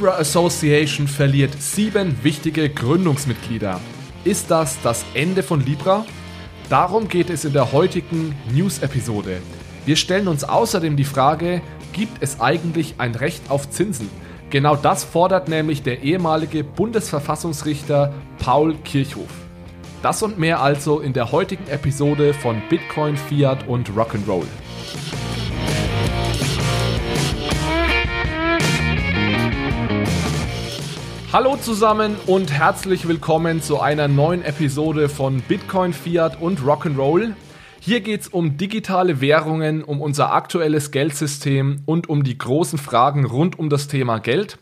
Libra Association verliert sieben wichtige Gründungsmitglieder. Ist das das Ende von Libra? Darum geht es in der heutigen News-Episode. Wir stellen uns außerdem die Frage, gibt es eigentlich ein Recht auf Zinsen? Genau das fordert nämlich der ehemalige Bundesverfassungsrichter Paul Kirchhoff. Das und mehr also in der heutigen Episode von Bitcoin, Fiat und Rock'n'Roll. Hallo zusammen und herzlich willkommen zu einer neuen Episode von Bitcoin, Fiat und Rock'n'Roll. Hier geht es um digitale Währungen, um unser aktuelles Geldsystem und um die großen Fragen rund um das Thema Geld.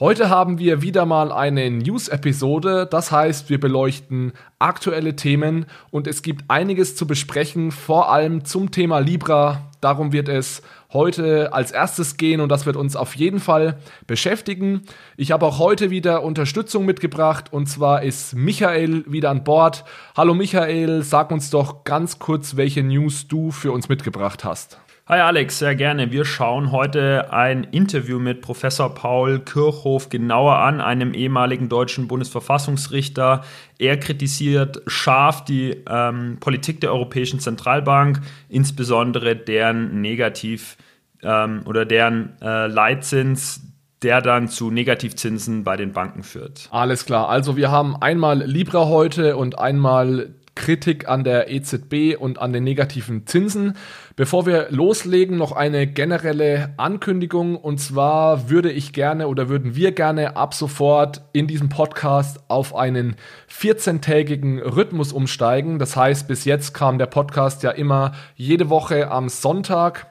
Heute haben wir wieder mal eine News-Episode, das heißt, wir beleuchten aktuelle Themen und es gibt einiges zu besprechen, vor allem zum Thema Libra. Darum wird es heute als erstes gehen und das wird uns auf jeden Fall beschäftigen. Ich habe auch heute wieder Unterstützung mitgebracht und zwar ist Michael wieder an Bord. Hallo Michael, sag uns doch ganz kurz, welche News du für uns mitgebracht hast. Hi Alex, sehr gerne. Wir schauen heute ein Interview mit Professor Paul Kirchhoff genauer an, einem ehemaligen deutschen Bundesverfassungsrichter. Er kritisiert scharf die ähm, Politik der Europäischen Zentralbank, insbesondere deren Negativ- ähm, oder deren äh, Leitzins, der dann zu Negativzinsen bei den Banken führt. Alles klar. Also wir haben einmal Libra heute und einmal Kritik an der EZB und an den negativen Zinsen. Bevor wir loslegen, noch eine generelle Ankündigung. Und zwar würde ich gerne oder würden wir gerne ab sofort in diesem Podcast auf einen 14-tägigen Rhythmus umsteigen. Das heißt, bis jetzt kam der Podcast ja immer jede Woche am Sonntag.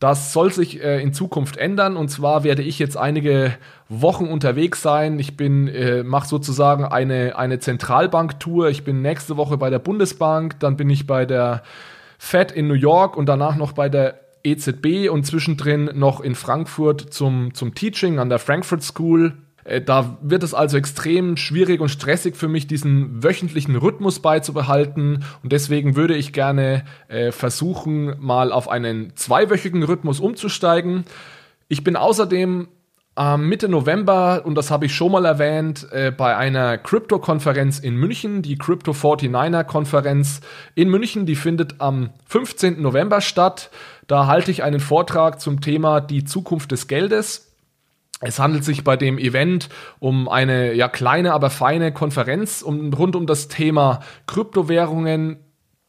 Das soll sich äh, in Zukunft ändern und zwar werde ich jetzt einige Wochen unterwegs sein. Ich bin äh, mache sozusagen eine eine Zentralbanktour. Ich bin nächste Woche bei der Bundesbank, dann bin ich bei der Fed in New York und danach noch bei der EZB und zwischendrin noch in Frankfurt zum zum Teaching an der Frankfurt School äh, da wird es also extrem schwierig und stressig für mich, diesen wöchentlichen Rhythmus beizubehalten. Und deswegen würde ich gerne äh, versuchen, mal auf einen zweiwöchigen Rhythmus umzusteigen. Ich bin außerdem ähm, Mitte November, und das habe ich schon mal erwähnt, äh, bei einer Crypto-Konferenz in München, die Crypto 49er-Konferenz in München, die findet am 15. November statt. Da halte ich einen Vortrag zum Thema die Zukunft des Geldes. Es handelt sich bei dem Event um eine ja kleine, aber feine Konferenz um, rund um das Thema Kryptowährungen.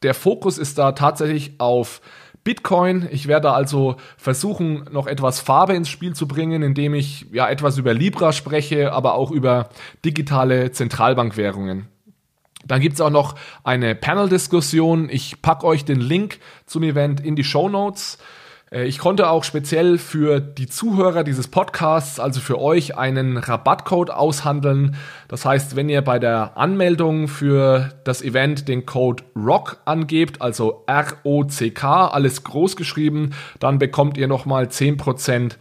Der Fokus ist da tatsächlich auf Bitcoin. Ich werde also versuchen, noch etwas Farbe ins Spiel zu bringen, indem ich ja etwas über Libra spreche, aber auch über digitale Zentralbankwährungen. Dann gibt es auch noch eine Panel-Diskussion. Ich packe euch den Link zum Event in die Show Notes. Äh, ich konnte auch speziell für die Zuhörer dieses Podcasts, also für euch, einen Rabattcode aushandeln. Das heißt, wenn ihr bei der Anmeldung für das Event den Code ROCK angebt, also R-O-C-K, alles groß geschrieben, dann bekommt ihr nochmal 10%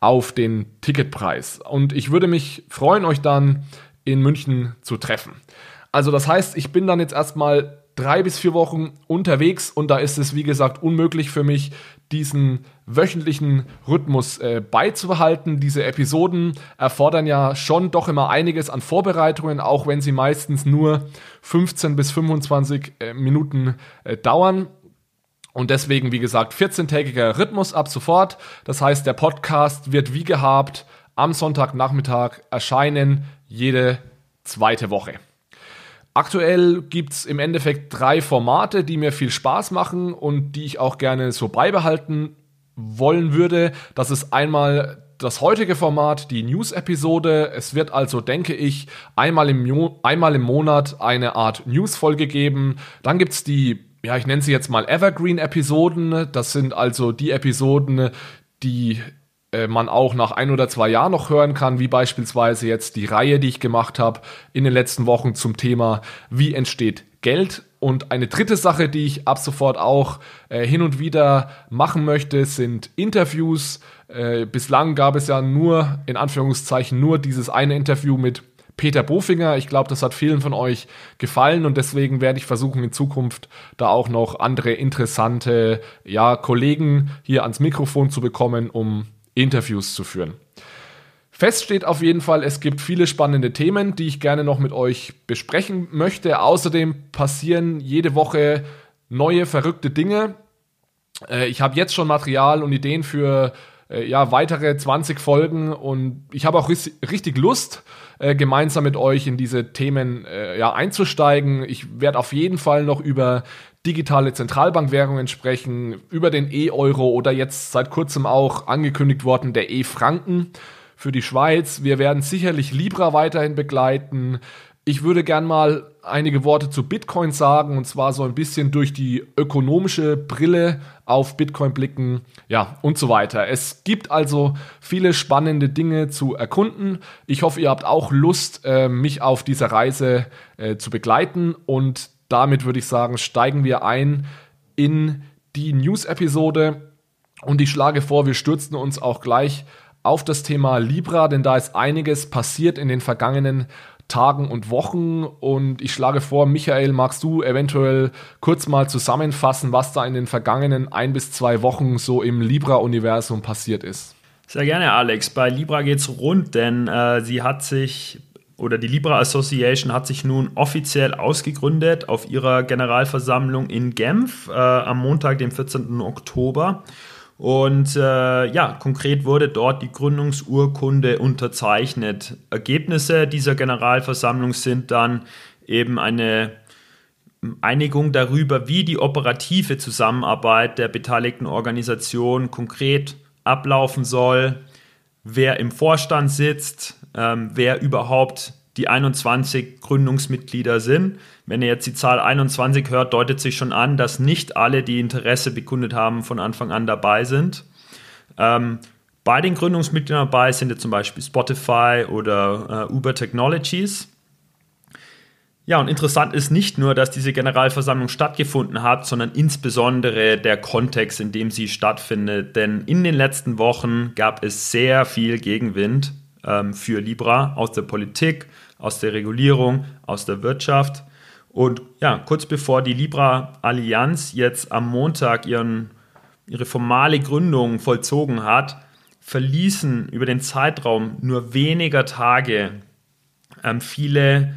auf den Ticketpreis. Und ich würde mich freuen, euch dann in München zu treffen. Also das heißt, ich bin dann jetzt erstmal drei bis vier Wochen unterwegs und da ist es, wie gesagt, unmöglich für mich, diesen wöchentlichen Rhythmus äh, beizubehalten. Diese Episoden erfordern ja schon doch immer einiges an Vorbereitungen, auch wenn sie meistens nur 15 bis 25 äh, Minuten äh, dauern. Und deswegen, wie gesagt, 14-tägiger Rhythmus ab sofort. Das heißt, der Podcast wird wie gehabt am Sonntagnachmittag erscheinen, jede zweite Woche. Aktuell gibt es im Endeffekt drei Formate, die mir viel Spaß machen und die ich auch gerne so beibehalten wollen würde. Das ist einmal das heutige Format, die News-Episode. Es wird also, denke ich, einmal im, einmal im Monat eine Art News-Folge geben. Dann gibt es die, ja, ich nenne sie jetzt mal Evergreen-Episoden. Das sind also die Episoden, die äh, man auch nach ein oder zwei Jahren noch hören kann, wie beispielsweise jetzt die Reihe, die ich gemacht habe in den letzten Wochen zum Thema, wie entsteht Geld. Und eine dritte Sache, die ich ab sofort auch äh, hin und wieder machen möchte, sind Interviews. Äh, bislang gab es ja nur, in Anführungszeichen, nur dieses eine Interview mit Peter Bofinger. Ich glaube, das hat vielen von euch gefallen und deswegen werde ich versuchen, in Zukunft da auch noch andere interessante ja, Kollegen hier ans Mikrofon zu bekommen, um Interviews zu führen. Fest steht auf jeden Fall, es gibt viele spannende Themen, die ich gerne noch mit euch besprechen möchte. Außerdem passieren jede Woche neue verrückte Dinge. Äh, ich habe jetzt schon Material und Ideen für äh, ja, weitere 20 Folgen und ich habe auch richtig Lust, äh, gemeinsam mit euch in diese Themen ja, einzusteigen. Ich werde auf jeden Fall noch über digitale Zentralbankwährungen sprechen, über den E-Euro oder jetzt seit kurzem auch angekündigt worden der E-Franken für die Schweiz. Wir werden sicherlich Libra weiterhin begleiten. Ich würde gern mal einige Worte zu Bitcoin sagen und zwar so ein bisschen durch die ökonomische Brille auf Bitcoin blicken, ja, und so weiter. Es gibt also viele spannende Dinge zu erkunden. Ich hoffe, ihr habt auch Lust, äh, mich auf dieser Reise äh, zu begleiten und damit würde ich sagen, steigen wir ein in die News-Episode und ich schlage vor, wir stürzen uns auch gleich auf das Thema Libra, denn da ist einiges passiert in den vergangenen Tagen und Wochen. Und ich schlage vor, Michael, magst du eventuell kurz mal zusammenfassen, was da in den vergangenen ein bis zwei Wochen so im Libra-Universum passiert ist? Sehr gerne, Alex. Bei Libra geht es rund, denn äh, sie hat sich oder die Libra Association hat sich nun offiziell ausgegründet auf ihrer Generalversammlung in Genf äh, am Montag, dem 14. Oktober. Und äh, ja, konkret wurde dort die Gründungsurkunde unterzeichnet. Ergebnisse dieser Generalversammlung sind dann eben eine Einigung darüber, wie die operative Zusammenarbeit der beteiligten Organisation konkret ablaufen soll, wer im Vorstand sitzt, ähm, wer überhaupt die 21 Gründungsmitglieder sind. Wenn ihr jetzt die Zahl 21 hört, deutet sich schon an, dass nicht alle, die Interesse bekundet haben, von Anfang an dabei sind. Ähm, bei den Gründungsmitgliedern dabei sind jetzt zum Beispiel Spotify oder äh, Uber Technologies. Ja, und interessant ist nicht nur, dass diese Generalversammlung stattgefunden hat, sondern insbesondere der Kontext, in dem sie stattfindet. Denn in den letzten Wochen gab es sehr viel Gegenwind ähm, für Libra aus der Politik, aus der Regulierung, aus der Wirtschaft. Und ja, kurz bevor die Libra-Allianz jetzt am Montag ihren, ihre formale Gründung vollzogen hat, verließen über den Zeitraum nur weniger Tage ähm, viele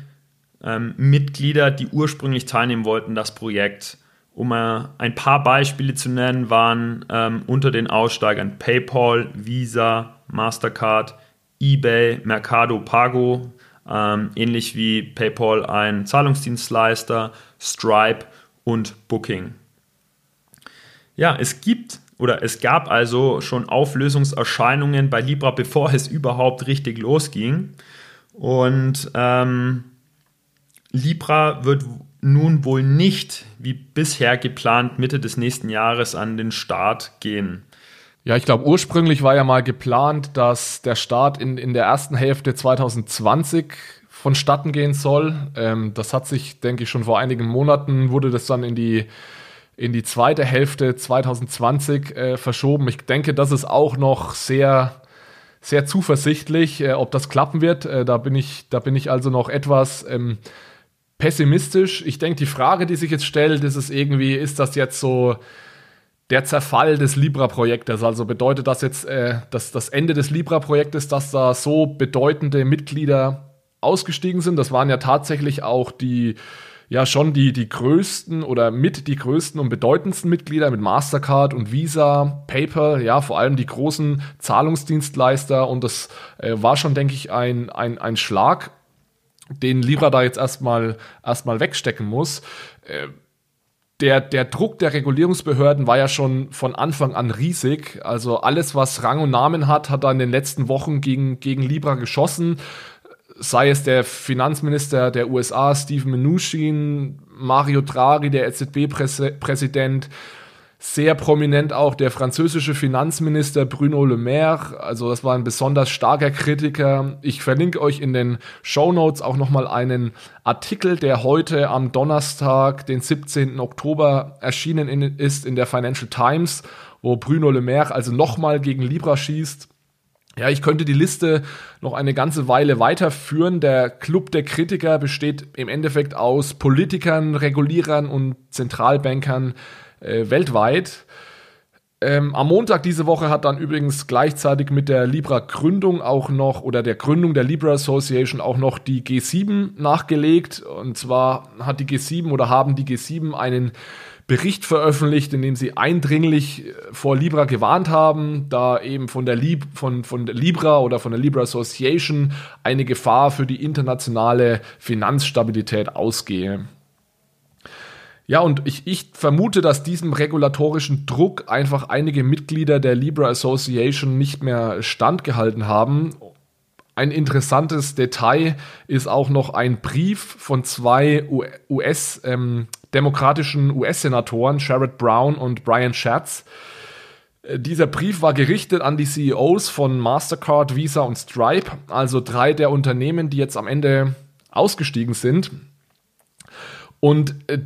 ähm, Mitglieder, die ursprünglich teilnehmen wollten, das Projekt. Um äh, ein paar Beispiele zu nennen, waren ähm, unter den Aussteigern PayPal, Visa, Mastercard, eBay, Mercado Pago, ähm, ähnlich wie PayPal ein Zahlungsdienstleister, Stripe und Booking. Ja, es gibt oder es gab also schon Auflösungserscheinungen bei Libra, bevor es überhaupt richtig losging. Und ähm, Libra wird nun wohl nicht wie bisher geplant Mitte des nächsten Jahres an den Start gehen. Ja, ich glaube, ursprünglich war ja mal geplant, dass der Start in, in der ersten Hälfte 2020 vonstatten gehen soll. Ähm, das hat sich, denke ich, schon vor einigen Monaten wurde das dann in die, in die zweite Hälfte 2020 äh, verschoben. Ich denke, das ist auch noch sehr, sehr zuversichtlich, äh, ob das klappen wird. Äh, da, bin ich, da bin ich also noch etwas ähm, pessimistisch. Ich denke, die Frage, die sich jetzt stellt, ist es irgendwie, ist das jetzt so der Zerfall des Libra-Projektes. Also bedeutet das jetzt äh, dass das Ende des Libra-Projektes, dass da so bedeutende Mitglieder ausgestiegen sind. Das waren ja tatsächlich auch die, ja schon die, die größten oder mit die größten und bedeutendsten Mitglieder mit Mastercard und Visa, PayPal, ja, vor allem die großen Zahlungsdienstleister. Und das äh, war schon, denke ich, ein, ein, ein Schlag, den Libra da jetzt erstmal erstmal wegstecken muss. Äh, der, der Druck der Regulierungsbehörden war ja schon von Anfang an riesig. Also alles, was Rang und Namen hat, hat da in den letzten Wochen gegen, gegen Libra geschossen. Sei es der Finanzminister der USA, Steven Mnuchin, Mario Draghi, der EZB-Präsident, sehr prominent auch der französische Finanzminister Bruno Le Maire. Also das war ein besonders starker Kritiker. Ich verlinke euch in den Show Notes auch nochmal einen Artikel, der heute am Donnerstag, den 17. Oktober erschienen ist in der Financial Times, wo Bruno Le Maire also nochmal gegen Libra schießt. Ja, ich könnte die Liste noch eine ganze Weile weiterführen. Der Club der Kritiker besteht im Endeffekt aus Politikern, Regulierern und Zentralbankern, äh, weltweit. Ähm, am Montag diese Woche hat dann übrigens gleichzeitig mit der Libra-Gründung auch noch oder der Gründung der Libra Association auch noch die G7 nachgelegt. Und zwar hat die G7 oder haben die G7 einen Bericht veröffentlicht, in dem sie eindringlich äh, vor Libra gewarnt haben, da eben von der, Lib von, von der Libra oder von der Libra Association eine Gefahr für die internationale Finanzstabilität ausgehe. Ja, und ich, ich vermute, dass diesem regulatorischen Druck einfach einige Mitglieder der Libra Association nicht mehr standgehalten haben. Ein interessantes Detail ist auch noch ein Brief von zwei US, ähm, demokratischen US-Senatoren, Sherrod Brown und Brian Schatz. Äh, dieser Brief war gerichtet an die CEOs von Mastercard, Visa und Stripe, also drei der Unternehmen, die jetzt am Ende ausgestiegen sind. Und äh,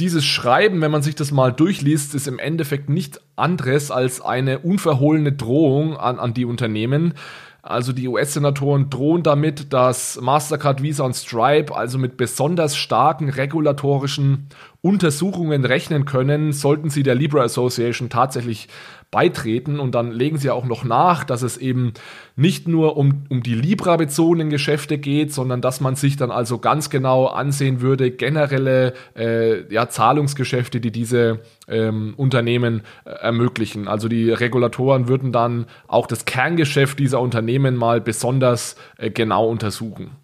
dieses Schreiben, wenn man sich das mal durchliest, ist im Endeffekt nichts anderes als eine unverhohlene Drohung an, an die Unternehmen. Also die US-Senatoren drohen damit, dass Mastercard, Visa und Stripe also mit besonders starken regulatorischen Untersuchungen rechnen können, sollten sie der Libra Association tatsächlich beitreten. Und dann legen sie auch noch nach, dass es eben nicht nur um, um die Libra-bezogenen Geschäfte geht, sondern dass man sich dann also ganz genau ansehen würde, generelle äh, ja, Zahlungsgeschäfte, die diese ähm, Unternehmen äh, ermöglichen. Also die Regulatoren würden dann auch das Kerngeschäft dieser Unternehmen mal besonders äh, genau untersuchen.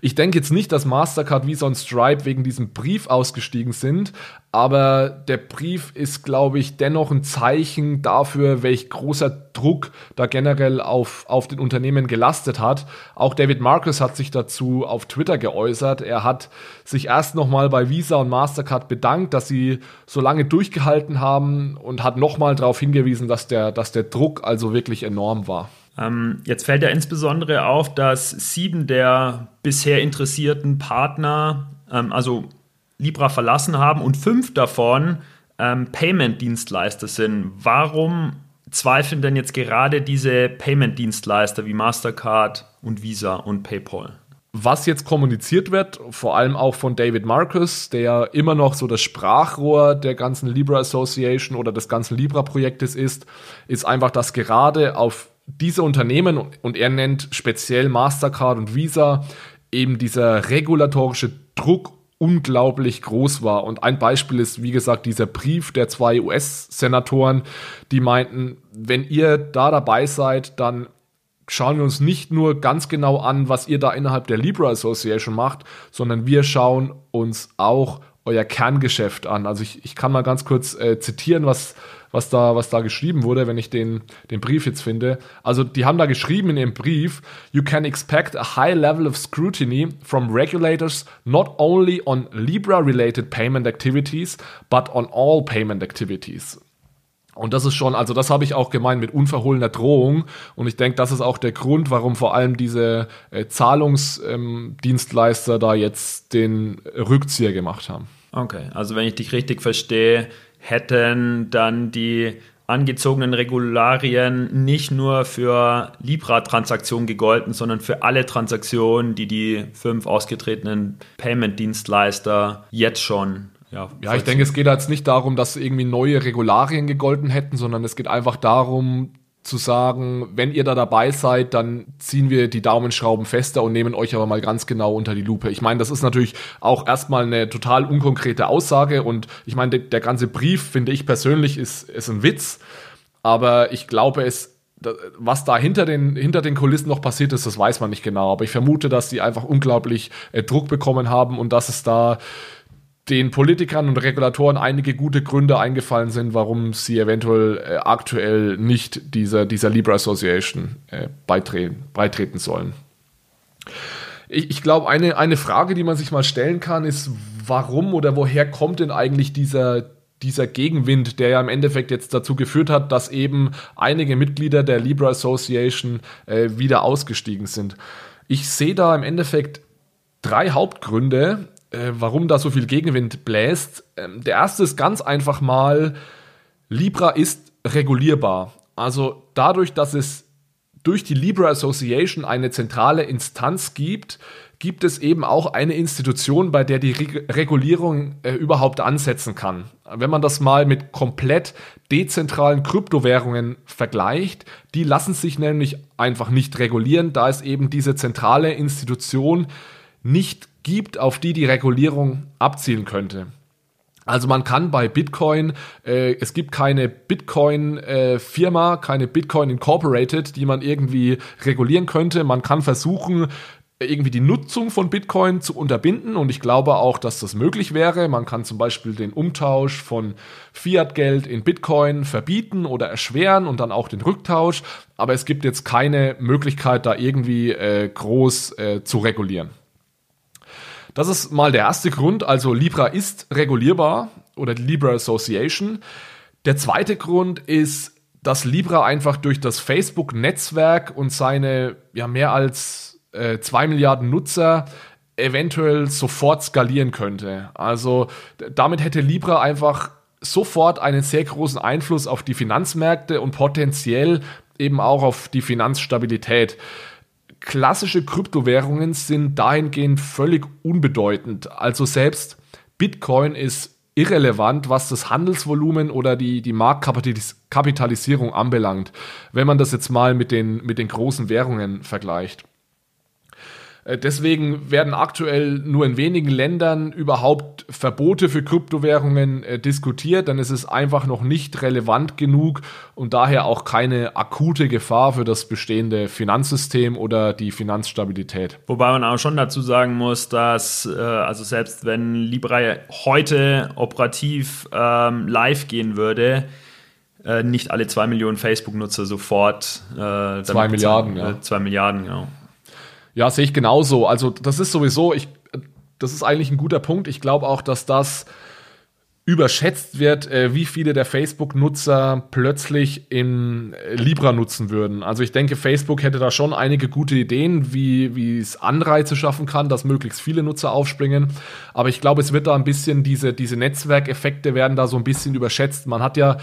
Ich denke jetzt nicht, dass Mastercard, Visa und Stripe wegen diesem Brief ausgestiegen sind, aber der Brief ist, glaube ich, dennoch ein Zeichen dafür, welch großer Druck da generell auf, auf den Unternehmen gelastet hat. Auch David Marcus hat sich dazu auf Twitter geäußert. Er hat sich erst nochmal bei Visa und Mastercard bedankt, dass sie so lange durchgehalten haben und hat nochmal darauf hingewiesen, dass der, dass der Druck also wirklich enorm war. Ähm, jetzt fällt ja insbesondere auf, dass sieben der bisher interessierten Partner, ähm, also Libra verlassen haben und fünf davon ähm, Payment-Dienstleister sind. Warum zweifeln denn jetzt gerade diese Payment-Dienstleister wie Mastercard und Visa und PayPal? was jetzt kommuniziert wird, vor allem auch von David Marcus, der immer noch so das Sprachrohr der ganzen Libra Association oder des ganzen Libra-Projektes ist, ist einfach, dass gerade auf diese Unternehmen, und er nennt speziell Mastercard und Visa, eben dieser regulatorische Druck unglaublich groß war. Und ein Beispiel ist, wie gesagt, dieser Brief der zwei US-Senatoren, die meinten, wenn ihr da dabei seid, dann schauen wir uns nicht nur ganz genau an, was ihr da innerhalb der Libra Association macht, sondern wir schauen uns auch euer Kerngeschäft an. Also ich, ich kann mal ganz kurz äh, zitieren, was, was, da, was da geschrieben wurde, wenn ich den, den Brief jetzt finde. Also die haben da geschrieben in ihrem Brief, You can expect a high level of scrutiny from regulators not only on Libra-related payment activities, but on all payment activities. Und das ist schon, also das habe ich auch gemeint mit unverhohlener Drohung. Und ich denke, das ist auch der Grund, warum vor allem diese äh, Zahlungsdienstleister ähm, da jetzt den Rückzieher gemacht haben. Okay, also wenn ich dich richtig verstehe, hätten dann die angezogenen Regularien nicht nur für Libra-Transaktionen gegolten, sondern für alle Transaktionen, die die fünf ausgetretenen Payment-Dienstleister jetzt schon ja, ja, ich denke, es geht jetzt nicht darum, dass irgendwie neue Regularien gegolten hätten, sondern es geht einfach darum, zu sagen, wenn ihr da dabei seid, dann ziehen wir die Daumenschrauben fester und nehmen euch aber mal ganz genau unter die Lupe. Ich meine, das ist natürlich auch erstmal eine total unkonkrete Aussage und ich meine, der, der ganze Brief, finde ich persönlich, ist, ist ein Witz, aber ich glaube, es was da hinter den, hinter den Kulissen noch passiert ist, das weiß man nicht genau. Aber ich vermute, dass die einfach unglaublich äh, Druck bekommen haben und dass es da den Politikern und Regulatoren einige gute Gründe eingefallen sind, warum sie eventuell äh, aktuell nicht dieser, dieser Libra Association äh, beitreten, beitreten sollen. Ich, ich glaube, eine, eine Frage, die man sich mal stellen kann, ist, warum oder woher kommt denn eigentlich dieser, dieser Gegenwind, der ja im Endeffekt jetzt dazu geführt hat, dass eben einige Mitglieder der Libra Association äh, wieder ausgestiegen sind. Ich sehe da im Endeffekt drei Hauptgründe, äh, warum da so viel Gegenwind bläst. Ähm, der erste ist ganz einfach mal, Libra ist regulierbar. Also dadurch, dass es durch die Libra Association eine zentrale Instanz gibt, gibt es eben auch eine Institution, bei der die Re Regulierung äh, überhaupt ansetzen kann. Wenn man das mal mit komplett dezentralen Kryptowährungen vergleicht, die lassen sich nämlich einfach nicht regulieren, da es eben diese zentrale Institution nicht gibt, auf die die Regulierung abzielen könnte. Also man kann bei Bitcoin, äh, es gibt keine Bitcoin-Firma, äh, keine Bitcoin Incorporated, die man irgendwie regulieren könnte. Man kann versuchen, irgendwie die Nutzung von Bitcoin zu unterbinden und ich glaube auch, dass das möglich wäre. Man kann zum Beispiel den Umtausch von Fiat-Geld in Bitcoin verbieten oder erschweren und dann auch den Rücktausch, aber es gibt jetzt keine Möglichkeit, da irgendwie äh, groß äh, zu regulieren. Das ist mal der erste Grund, also Libra ist regulierbar oder die Libra Association. Der zweite Grund ist, dass Libra einfach durch das Facebook-Netzwerk und seine ja mehr als äh, zwei Milliarden Nutzer eventuell sofort skalieren könnte. Also damit hätte Libra einfach sofort einen sehr großen Einfluss auf die Finanzmärkte und potenziell eben auch auf die Finanzstabilität. Klassische Kryptowährungen sind dahingehend völlig unbedeutend. Also selbst Bitcoin ist irrelevant, was das Handelsvolumen oder die, die Marktkapitalisierung anbelangt, wenn man das jetzt mal mit den, mit den großen Währungen vergleicht. Äh, deswegen werden aktuell nur in wenigen Ländern überhaupt Verbote für Kryptowährungen äh, diskutiert, denn es ist einfach noch nicht relevant genug und daher auch keine akute Gefahr für das bestehende Finanzsystem oder die Finanzstabilität. Wobei man auch schon dazu sagen muss, dass äh, also selbst wenn Libra heute operativ ähm, live gehen würde, äh, nicht alle zwei Millionen Facebook-Nutzer sofort äh, zwei Milliarden, ja. Zwei Milliarden, genau. Ja, sehe ich genauso. Also das ist sowieso, ich, das ist eigentlich ein guter Punkt. Ich glaube auch, dass das überschätzt wird, äh, wie viele der Facebook-Nutzer plötzlich in äh, Libra nutzen würden. Also ich denke, Facebook hätte da schon einige gute Ideen, wie, wie es Anreize schaffen kann, dass möglichst viele Nutzer aufspringen. Aber ich glaube, es wird da ein bisschen, diese, diese Netzwerkeffekte werden da so ein bisschen überschätzt. Man hat ja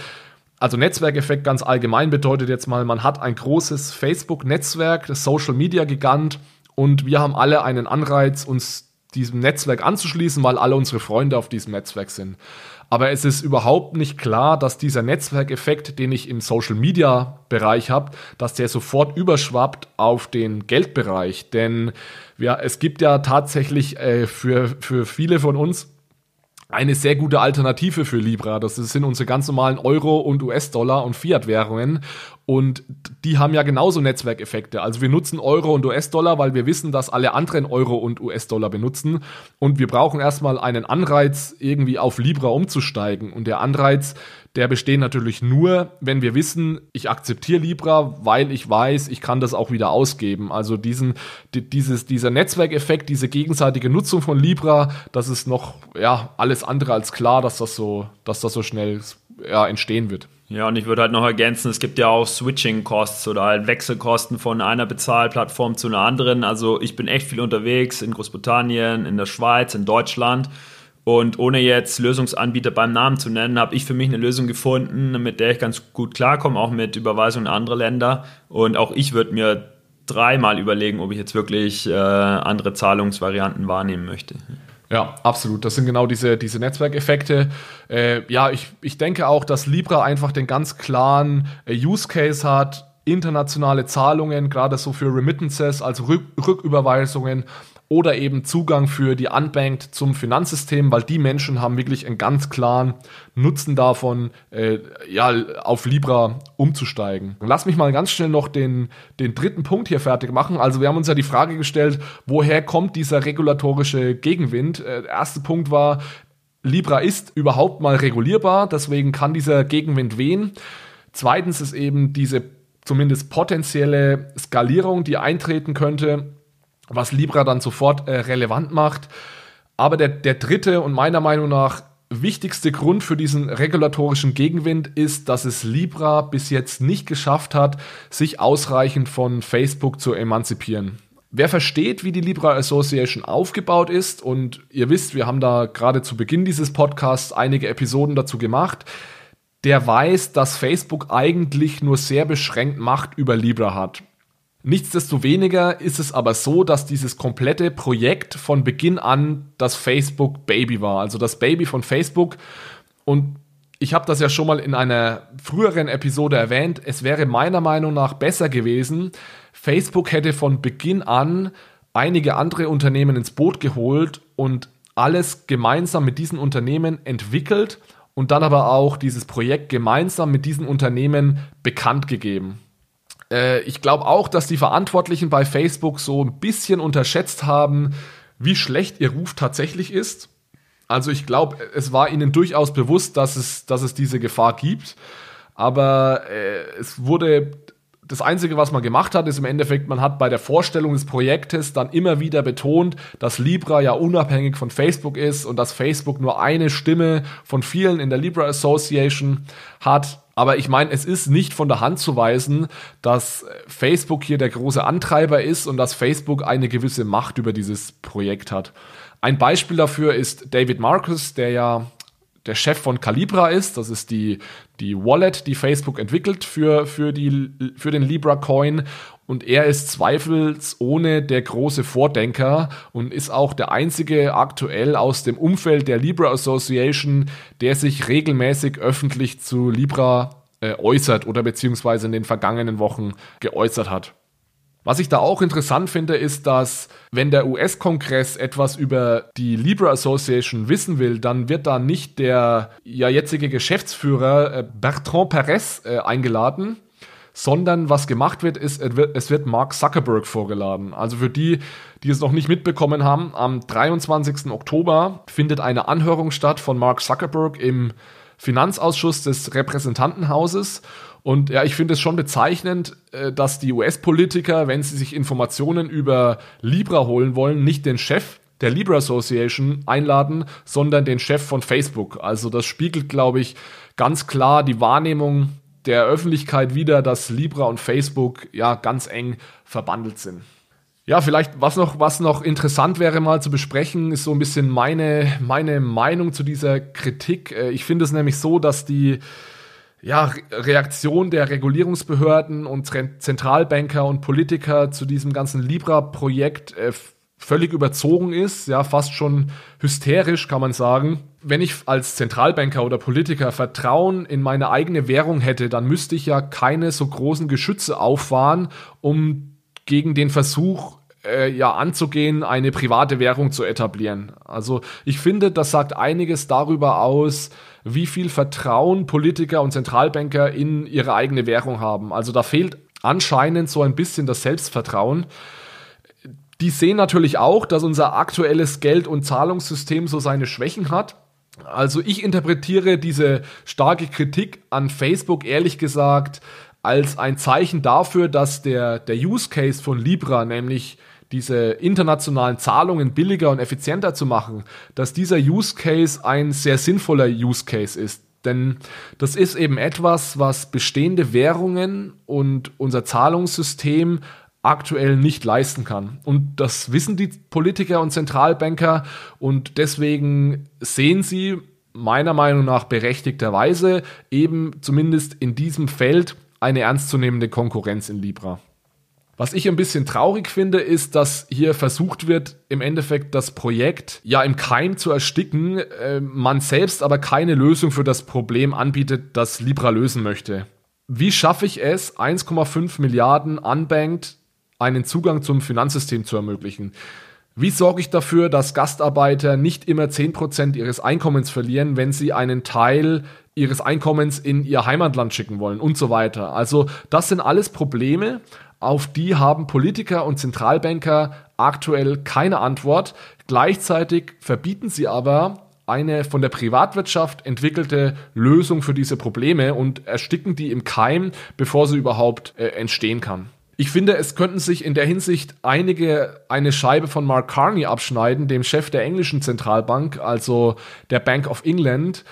also Netzwerkeffekt ganz allgemein bedeutet jetzt mal, man hat ein großes Facebook-Netzwerk, das Social Media Gigant und wir haben alle einen Anreiz, uns diesem Netzwerk anzuschließen, weil alle unsere Freunde auf diesem Netzwerk sind. Aber es ist überhaupt nicht klar, dass dieser Netzwerkeffekt, den ich im Social Media Bereich habe, dass der sofort überschwappt auf den Geldbereich. Denn ja, es gibt ja tatsächlich äh, für, für viele von uns eine sehr gute Alternative für Libra. Das sind unsere ganz normalen Euro und US-Dollar und Fiat-Währungen. Und die haben ja genauso Netzwerkeffekte. Also wir nutzen Euro und US-Dollar, weil wir wissen, dass alle anderen Euro und US-Dollar benutzen. Und wir brauchen erstmal einen Anreiz, irgendwie auf Libra umzusteigen. Und der Anreiz, der besteht natürlich nur, wenn wir wissen, ich akzeptiere Libra, weil ich weiß, ich kann das auch wieder ausgeben. Also diesen, dieses, dieser Netzwerkeffekt, diese gegenseitige Nutzung von Libra, das ist noch ja alles andere als klar, dass das so, dass das so schnell ja, entstehen wird. Ja, und ich würde halt noch ergänzen, es gibt ja auch Switching-Costs oder halt Wechselkosten von einer Bezahlplattform zu einer anderen. Also ich bin echt viel unterwegs in Großbritannien, in der Schweiz, in Deutschland. Und ohne jetzt Lösungsanbieter beim Namen zu nennen, habe ich für mich eine Lösung gefunden, mit der ich ganz gut klarkomme, auch mit Überweisungen in andere Länder. Und auch ich würde mir dreimal überlegen, ob ich jetzt wirklich äh, andere Zahlungsvarianten wahrnehmen möchte. Ja, absolut. Das sind genau diese, diese Netzwerkeffekte. Äh, ja, ich, ich denke auch, dass Libra einfach den ganz klaren äh, Use Case hat, internationale Zahlungen, gerade so für Remittances, also Rück Rücküberweisungen oder eben Zugang für die Unbanked zum Finanzsystem, weil die Menschen haben wirklich einen ganz klaren Nutzen davon, äh, ja, auf Libra umzusteigen. Lass mich mal ganz schnell noch den, den dritten Punkt hier fertig machen. Also wir haben uns ja die Frage gestellt, woher kommt dieser regulatorische Gegenwind? Äh, der erste Punkt war, Libra ist überhaupt mal regulierbar, deswegen kann dieser Gegenwind wehen. Zweitens ist eben diese zumindest potenzielle Skalierung, die eintreten könnte, was Libra dann sofort äh, relevant macht. Aber der, der dritte und meiner Meinung nach wichtigste Grund für diesen regulatorischen Gegenwind ist, dass es Libra bis jetzt nicht geschafft hat, sich ausreichend von Facebook zu emanzipieren. Wer versteht, wie die Libra Association aufgebaut ist, und ihr wisst, wir haben da gerade zu Beginn dieses Podcasts einige Episoden dazu gemacht, der weiß, dass Facebook eigentlich nur sehr beschränkt Macht über Libra hat. Nichtsdestoweniger ist es aber so, dass dieses komplette Projekt von Beginn an das Facebook Baby war, also das Baby von Facebook. Und ich habe das ja schon mal in einer früheren Episode erwähnt. Es wäre meiner Meinung nach besser gewesen, Facebook hätte von Beginn an einige andere Unternehmen ins Boot geholt und alles gemeinsam mit diesen Unternehmen entwickelt und dann aber auch dieses Projekt gemeinsam mit diesen Unternehmen bekannt gegeben. Äh, ich glaube auch, dass die Verantwortlichen bei Facebook so ein bisschen unterschätzt haben, wie schlecht ihr Ruf tatsächlich ist. Also ich glaube, es war ihnen durchaus bewusst, dass es, dass es diese Gefahr gibt. Aber äh, es wurde das Einzige, was man gemacht hat, ist im Endeffekt, man hat bei der Vorstellung des Projektes dann immer wieder betont, dass Libra ja unabhängig von Facebook ist und dass Facebook nur eine Stimme von vielen in der Libra Association hat. Aber ich meine, es ist nicht von der Hand zu weisen, dass Facebook hier der große Antreiber ist und dass Facebook eine gewisse Macht über dieses Projekt hat. Ein Beispiel dafür ist David Marcus, der ja der Chef von Calibra ist. Das ist die, die Wallet, die Facebook entwickelt für, für, die, für den Libra Coin. Und er ist zweifelsohne der große Vordenker und ist auch der einzige aktuell aus dem Umfeld der Libra Association, der sich regelmäßig öffentlich zu Libra äh, äußert oder beziehungsweise in den vergangenen Wochen geäußert hat. Was ich da auch interessant finde, ist, dass wenn der US-Kongress etwas über die Libra Association wissen will, dann wird da nicht der ja jetzige Geschäftsführer äh, Bertrand Perez äh, eingeladen, sondern was gemacht wird, ist, es wird, es wird Mark Zuckerberg vorgeladen. Also für die, die es noch nicht mitbekommen haben, am 23. Oktober findet eine Anhörung statt von Mark Zuckerberg im Finanzausschuss des Repräsentantenhauses und ja, ich finde es schon bezeichnend, äh, dass die US-Politiker, wenn sie sich Informationen über Libra holen wollen, nicht den Chef der Libra Association einladen, sondern den Chef von Facebook. Also das spiegelt, glaube ich, ganz klar die Wahrnehmung der Öffentlichkeit wider, dass Libra und Facebook ja ganz eng verbandelt sind. Ja, vielleicht was noch, was noch interessant wäre mal zu besprechen, ist so ein bisschen meine, meine Meinung zu dieser Kritik. Äh, ich finde es nämlich so, dass die ja, Reaktion der Regulierungsbehörden und Zentralbanker und Politiker zu diesem ganzen Libra-Projekt äh, völlig überzogen ist, ja, fast schon hysterisch kann man sagen. Wenn ich als Zentralbanker oder Politiker Vertrauen in meine eigene Währung hätte, dann müsste ich ja keine so großen Geschütze auffahren, um gegen den Versuch äh, ja anzugehen, eine private Währung zu etablieren. Also ich finde, das sagt einiges darüber aus, wie viel Vertrauen Politiker und Zentralbanker in ihre eigene Währung haben. Also da fehlt anscheinend so ein bisschen das Selbstvertrauen. Die sehen natürlich auch, dass unser aktuelles Geld- und Zahlungssystem so seine Schwächen hat. Also ich interpretiere diese starke Kritik an Facebook ehrlich gesagt als ein Zeichen dafür, dass der, der Use Case von Libra, nämlich diese internationalen Zahlungen billiger und effizienter zu machen, dass dieser Use Case ein sehr sinnvoller Use Case ist. Denn das ist eben etwas, was bestehende Währungen und unser Zahlungssystem aktuell nicht leisten kann. Und das wissen die Politiker und Zentralbanker und deswegen sehen sie meiner Meinung nach berechtigterweise eben zumindest in diesem Feld eine ernstzunehmende Konkurrenz in Libra. Was ich ein bisschen traurig finde, ist, dass hier versucht wird, im Endeffekt das Projekt ja im Keim zu ersticken, äh, man selbst aber keine Lösung für das Problem anbietet, das Libra lösen möchte. Wie schaffe ich es, 1,5 Milliarden unbanked einen Zugang zum Finanzsystem zu ermöglichen? Wie sorge ich dafür, dass Gastarbeiter nicht immer 10% ihres Einkommens verlieren, wenn sie einen Teil ihres Einkommens in ihr Heimatland schicken wollen und so weiter? Also das sind alles Probleme, auf die haben Politiker und Zentralbanker aktuell keine Antwort. Gleichzeitig verbieten sie aber eine von der Privatwirtschaft entwickelte Lösung für diese Probleme und ersticken die im Keim, bevor sie überhaupt äh, entstehen kann. Ich finde, es könnten sich in der Hinsicht einige eine Scheibe von Mark Carney abschneiden, dem Chef der englischen Zentralbank, also der Bank of England,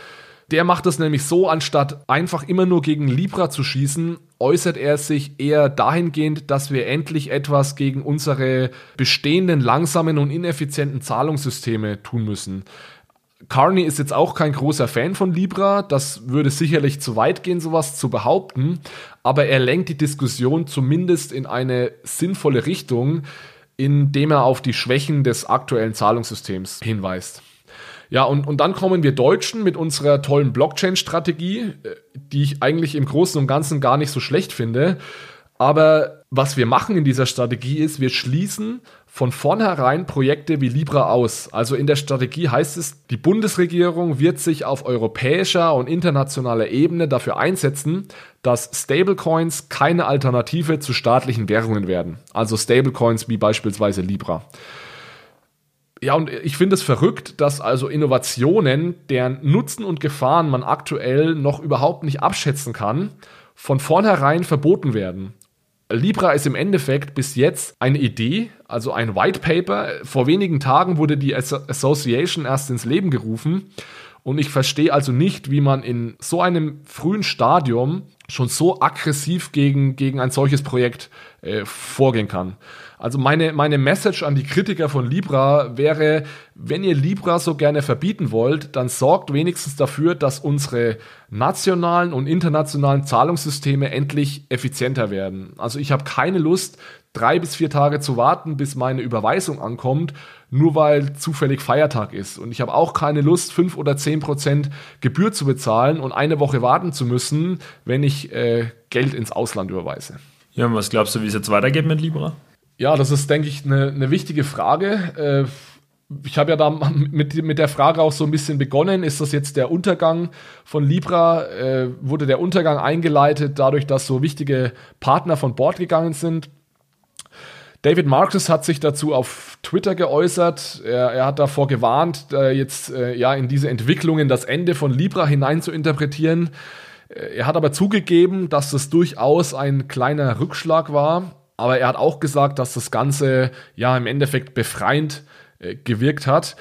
der macht das nämlich so, anstatt einfach immer nur gegen Libra zu schießen, äußert er sich eher dahingehend, dass wir endlich etwas gegen unsere bestehenden langsamen und ineffizienten Zahlungssysteme tun müssen. Carney ist jetzt auch kein großer Fan von Libra, das würde sicherlich zu weit gehen, sowas zu behaupten, aber er lenkt die Diskussion zumindest in eine sinnvolle Richtung, indem er auf die Schwächen des aktuellen Zahlungssystems hinweist. Ja, und, und dann kommen wir Deutschen mit unserer tollen Blockchain-Strategie, äh, die ich eigentlich im Großen und Ganzen gar nicht so schlecht finde. Aber was wir machen in dieser Strategie ist, wir schließen von vornherein Projekte wie Libra aus. Also in der Strategie heißt es, die Bundesregierung wird sich auf europäischer und internationaler Ebene dafür einsetzen, dass Stablecoins keine Alternative zu staatlichen Währungen werden. Also Stablecoins wie beispielsweise Libra. Ja, und ich finde es verrückt, dass also Innovationen, deren Nutzen und Gefahren man aktuell noch überhaupt nicht abschätzen kann, von vornherein verboten werden. Libra ist im Endeffekt bis jetzt eine Idee, also ein White Paper. Vor wenigen Tagen wurde die Association erst ins Leben gerufen. Und ich verstehe also nicht, wie man in so einem frühen Stadium schon so aggressiv gegen, gegen ein solches Projekt äh, vorgehen kann. Also meine, meine Message an die Kritiker von Libra wäre, wenn ihr Libra so gerne verbieten wollt, dann sorgt wenigstens dafür, dass unsere nationalen und internationalen Zahlungssysteme endlich effizienter werden. Also ich habe keine Lust, drei bis vier Tage zu warten, bis meine Überweisung ankommt, nur weil zufällig Feiertag ist. Und ich habe auch keine Lust, fünf oder zehn Prozent Gebühr zu bezahlen und eine Woche warten zu müssen, wenn ich äh, Geld ins Ausland überweise. Ja, und was glaubst du, wie es jetzt weitergeht mit Libra? Ja, das ist, denke ich, eine, eine wichtige Frage. Äh, ich habe ja da mit, mit der Frage auch so ein bisschen begonnen. Ist das jetzt der Untergang von Libra? Äh, wurde der Untergang eingeleitet dadurch, dass so wichtige Partner von Bord gegangen sind? David Marcus hat sich dazu auf Twitter geäußert. Er, er hat davor gewarnt, äh, jetzt äh, ja in diese Entwicklungen das Ende von Libra hinein zu interpretieren. Äh, er hat aber zugegeben, dass das durchaus ein kleiner Rückschlag war aber er hat auch gesagt, dass das Ganze ja im Endeffekt befreiend äh, gewirkt hat.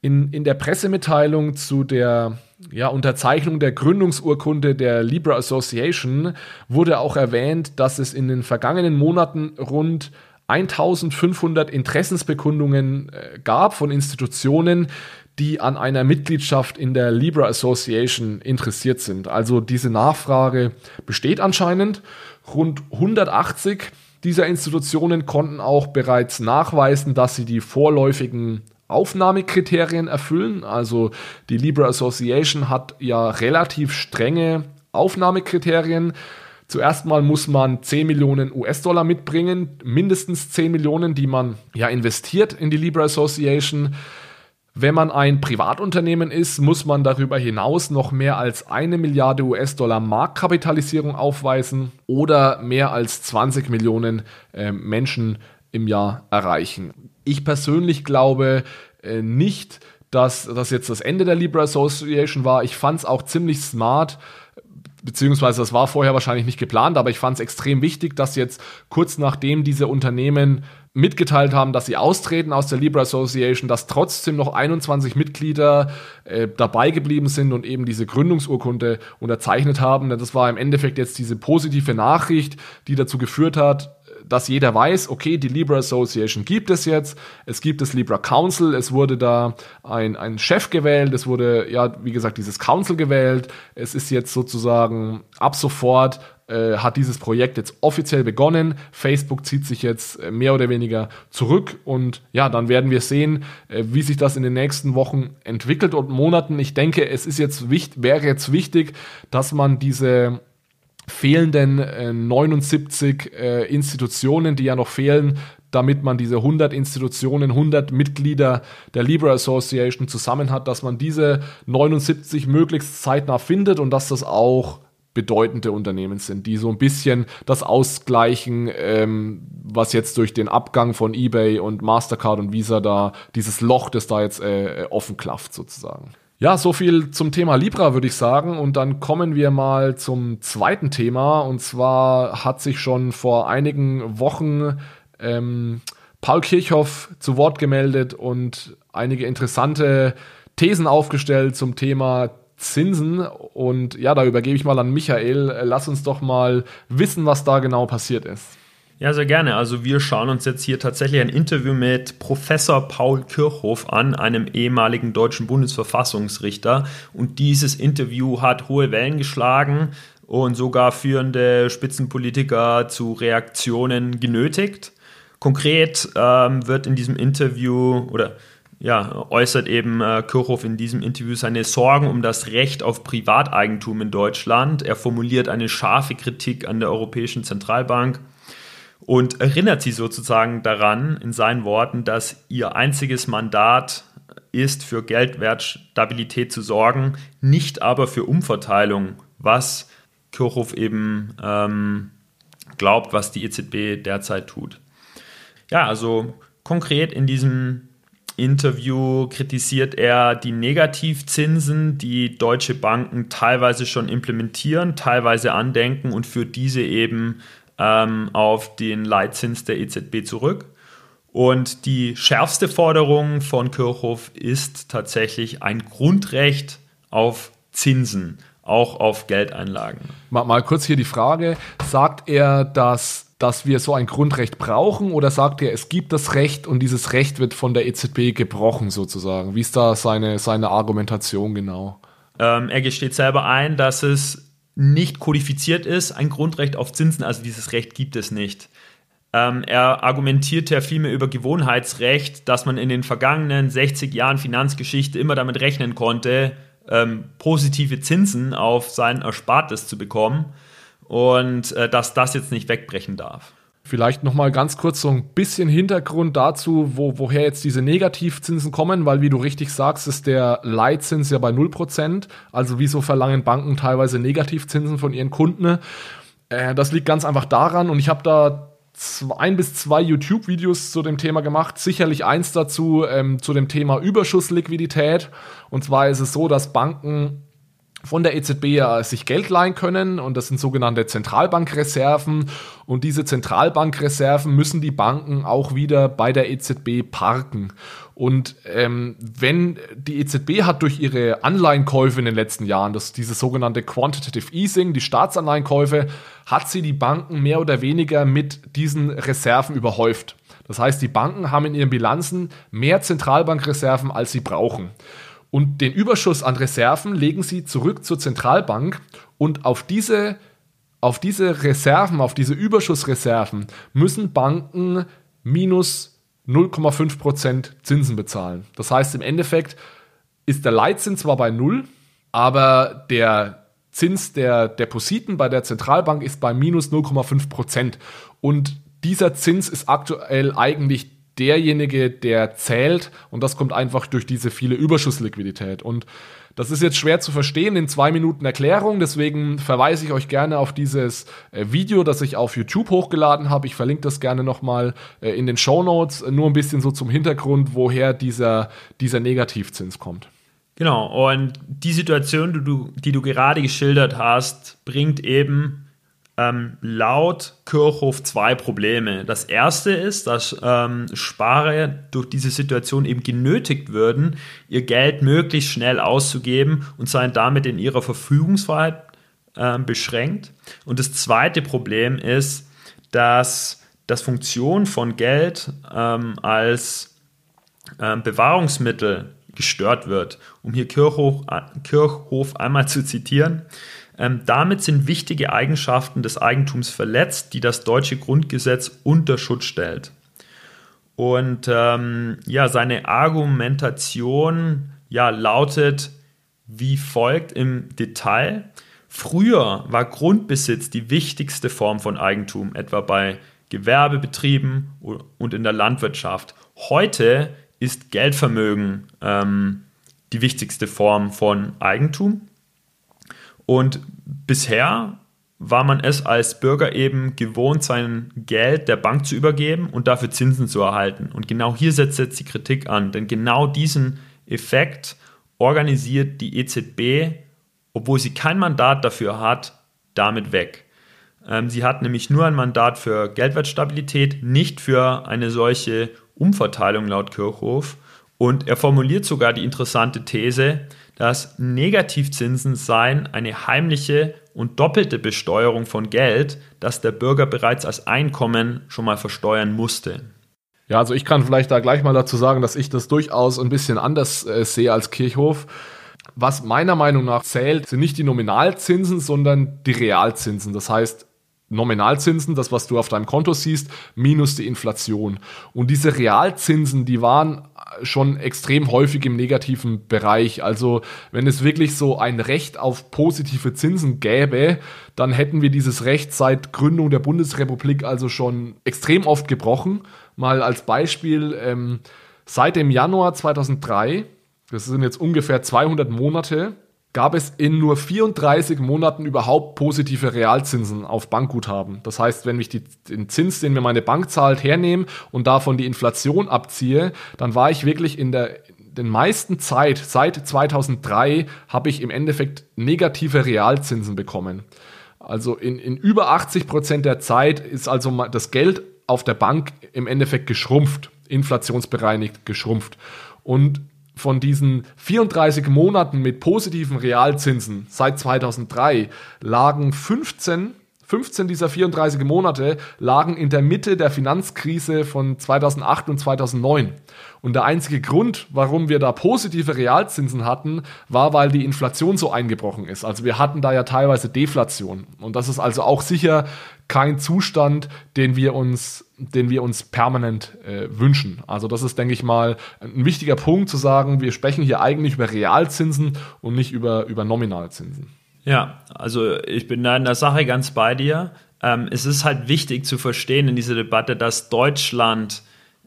In, in der Pressemitteilung zu der ja, Unterzeichnung der Gründungsurkunde der Libra Association wurde auch erwähnt, dass es in den vergangenen Monaten rund 1500 Interessensbekundungen äh, gab von Institutionen, die an einer Mitgliedschaft in der Libra Association interessiert sind. Also diese Nachfrage besteht anscheinend. Rund 180 dieser Institutionen konnten auch bereits nachweisen, dass sie die vorläufigen Aufnahmekriterien erfüllen. Also die Libra Association hat ja relativ strenge Aufnahmekriterien. Zuerst mal muss man 10 Millionen US-Dollar mitbringen, mindestens 10 Millionen, die man ja investiert in die Libra Association. Wenn man ein Privatunternehmen ist, muss man darüber hinaus noch mehr als eine Milliarde US-Dollar Marktkapitalisierung aufweisen oder mehr als 20 Millionen äh, Menschen im Jahr erreichen. Ich persönlich glaube äh, nicht, dass das jetzt das Ende der Libra Association war. Ich fand es auch ziemlich smart, beziehungsweise das war vorher wahrscheinlich nicht geplant, aber ich fand es extrem wichtig, dass jetzt kurz nachdem diese Unternehmen mitgeteilt haben, dass sie austreten aus der Libra Association, dass trotzdem noch 21 Mitglieder äh, dabei geblieben sind und eben diese Gründungsurkunde unterzeichnet haben. Das war im Endeffekt jetzt diese positive Nachricht, die dazu geführt hat, dass jeder weiß, okay, die Libra Association gibt es jetzt, es gibt das Libra Council, es wurde da ein, ein Chef gewählt, es wurde, ja, wie gesagt, dieses Council gewählt, es ist jetzt sozusagen ab sofort äh, hat dieses Projekt jetzt offiziell begonnen. Facebook zieht sich jetzt äh, mehr oder weniger zurück und ja, dann werden wir sehen, äh, wie sich das in den nächsten Wochen entwickelt und Monaten. Ich denke, es ist jetzt wichtig, wäre jetzt wichtig, dass man diese fehlenden äh, 79 äh, Institutionen, die ja noch fehlen, damit man diese 100 Institutionen, 100 Mitglieder der Libra Association zusammen hat, dass man diese 79 möglichst zeitnah findet und dass das auch bedeutende Unternehmen sind, die so ein bisschen das ausgleichen, ähm, was jetzt durch den Abgang von eBay und Mastercard und Visa da, dieses Loch, das da jetzt äh, offen klafft sozusagen. Ja, so viel zum Thema Libra, würde ich sagen. Und dann kommen wir mal zum zweiten Thema. Und zwar hat sich schon vor einigen Wochen ähm, Paul Kirchhoff zu Wort gemeldet und einige interessante Thesen aufgestellt zum Thema Zinsen. Und ja, da übergebe ich mal an Michael. Lass uns doch mal wissen, was da genau passiert ist. Ja, sehr gerne. Also wir schauen uns jetzt hier tatsächlich ein Interview mit Professor Paul Kirchhoff an, einem ehemaligen deutschen Bundesverfassungsrichter. Und dieses Interview hat hohe Wellen geschlagen und sogar führende Spitzenpolitiker zu Reaktionen genötigt. Konkret ähm, wird in diesem Interview oder ja, äußert eben äh, Kirchhoff in diesem Interview seine Sorgen um das Recht auf Privateigentum in Deutschland. Er formuliert eine scharfe Kritik an der Europäischen Zentralbank und erinnert sie sozusagen daran, in seinen Worten, dass ihr einziges Mandat ist, für Geldwertstabilität zu sorgen, nicht aber für Umverteilung, was Kirchhoff eben ähm, glaubt, was die EZB derzeit tut. Ja, also konkret in diesem Interview kritisiert er die Negativzinsen, die deutsche Banken teilweise schon implementieren, teilweise andenken und führt diese eben ähm, auf den Leitzins der EZB zurück. Und die schärfste Forderung von Kirchhoff ist tatsächlich ein Grundrecht auf Zinsen, auch auf Geldeinlagen. Mal, mal kurz hier die Frage, sagt er, dass dass wir so ein Grundrecht brauchen oder sagt er, es gibt das Recht und dieses Recht wird von der EZB gebrochen sozusagen? Wie ist da seine, seine Argumentation genau? Ähm, er gesteht selber ein, dass es nicht kodifiziert ist, ein Grundrecht auf Zinsen, also dieses Recht gibt es nicht. Ähm, er argumentiert ja vielmehr über Gewohnheitsrecht, dass man in den vergangenen 60 Jahren Finanzgeschichte immer damit rechnen konnte, ähm, positive Zinsen auf sein Erspartes zu bekommen und äh, dass das jetzt nicht wegbrechen darf. Vielleicht noch mal ganz kurz so ein bisschen Hintergrund dazu, wo, woher jetzt diese Negativzinsen kommen, weil wie du richtig sagst, ist der Leitzins ja bei 0%. Also wieso verlangen Banken teilweise Negativzinsen von ihren Kunden? Äh, das liegt ganz einfach daran und ich habe da zwei, ein bis zwei YouTube-Videos zu dem Thema gemacht. Sicherlich eins dazu ähm, zu dem Thema Überschussliquidität. Und zwar ist es so, dass Banken von der EZB ja sich Geld leihen können und das sind sogenannte Zentralbankreserven und diese Zentralbankreserven müssen die Banken auch wieder bei der EZB parken. Und ähm, wenn die EZB hat durch ihre Anleihenkäufe in den letzten Jahren, das diese sogenannte Quantitative Easing, die Staatsanleihenkäufe, hat sie die Banken mehr oder weniger mit diesen Reserven überhäuft. Das heißt, die Banken haben in ihren Bilanzen mehr Zentralbankreserven, als sie brauchen. Und den Überschuss an Reserven legen sie zurück zur Zentralbank und auf diese, auf diese Reserven, auf diese Überschussreserven müssen Banken minus 0,5% Zinsen bezahlen. Das heißt, im Endeffekt ist der Leitzins zwar bei null, aber der Zins der Depositen bei der Zentralbank ist bei minus 0,5%. Und dieser Zins ist aktuell eigentlich derjenige, der zählt und das kommt einfach durch diese viele Überschussliquidität. Und das ist jetzt schwer zu verstehen in zwei Minuten Erklärung, deswegen verweise ich euch gerne auf dieses äh, Video, das ich auf YouTube hochgeladen habe. Ich verlinke das gerne nochmal äh, in den Show Notes, nur ein bisschen so zum Hintergrund, woher dieser, dieser Negativzins kommt. Genau, und die Situation, die du, die du gerade geschildert hast, bringt eben ähm, laut Kirchhoff zwei Probleme. Das erste ist, dass ähm, Sparer durch diese Situation eben genötigt würden, ihr Geld möglichst schnell auszugeben und seien damit in ihrer Verfügungsfreiheit äh, beschränkt. Und das zweite Problem ist, dass das Funktion von Geld ähm, als ähm, Bewahrungsmittel gestört wird. Um hier Kirchhof, äh, Kirchhof einmal zu zitieren, ähm, damit sind wichtige Eigenschaften des Eigentums verletzt, die das deutsche Grundgesetz unter Schutz stellt. Und ähm, ja, seine Argumentation ja, lautet wie folgt im Detail. Früher war Grundbesitz die wichtigste Form von Eigentum, etwa bei Gewerbebetrieben und in der Landwirtschaft. Heute ist Geldvermögen ähm, die wichtigste Form von Eigentum. Und bisher war man es als Bürger eben gewohnt, sein Geld der Bank zu übergeben und dafür Zinsen zu erhalten. Und genau hier setzt jetzt die Kritik an, denn genau diesen Effekt organisiert die EZB, obwohl sie kein Mandat dafür hat, damit weg. Ähm, sie hat nämlich nur ein Mandat für Geldwertstabilität, nicht für eine solche Umverteilung laut Kirchhof. Und er formuliert sogar die interessante These, dass Negativzinsen seien eine heimliche und doppelte Besteuerung von Geld, das der Bürger bereits als Einkommen schon mal versteuern musste. Ja, also ich kann vielleicht da gleich mal dazu sagen, dass ich das durchaus ein bisschen anders äh, sehe als Kirchhof. Was meiner Meinung nach zählt, sind nicht die Nominalzinsen, sondern die Realzinsen. Das heißt, Nominalzinsen, das, was du auf deinem Konto siehst, minus die Inflation. Und diese Realzinsen, die waren schon extrem häufig im negativen Bereich. Also wenn es wirklich so ein Recht auf positive Zinsen gäbe, dann hätten wir dieses Recht seit Gründung der Bundesrepublik also schon extrem oft gebrochen. Mal als Beispiel, ähm, seit dem Januar 2003, das sind jetzt ungefähr 200 Monate, gab es in nur 34 Monaten überhaupt positive Realzinsen auf Bankguthaben. Das heißt, wenn ich die, den Zins, den mir meine Bank zahlt, hernehme und davon die Inflation abziehe, dann war ich wirklich in der den meisten Zeit, seit 2003, habe ich im Endeffekt negative Realzinsen bekommen. Also in, in über 80 Prozent der Zeit ist also das Geld auf der Bank im Endeffekt geschrumpft, inflationsbereinigt geschrumpft. Und von diesen 34 Monaten mit positiven Realzinsen seit 2003 lagen 15 15 dieser 34 Monate lagen in der Mitte der Finanzkrise von 2008 und 2009. Und der einzige Grund, warum wir da positive Realzinsen hatten, war, weil die Inflation so eingebrochen ist. Also wir hatten da ja teilweise Deflation. Und das ist also auch sicher kein Zustand, den wir uns, den wir uns permanent äh, wünschen. Also das ist, denke ich mal, ein wichtiger Punkt zu sagen, wir sprechen hier eigentlich über Realzinsen und nicht über, über Nominalzinsen. Ja, also ich bin da in der Sache ganz bei dir. Ähm, es ist halt wichtig zu verstehen in dieser Debatte, dass Deutschland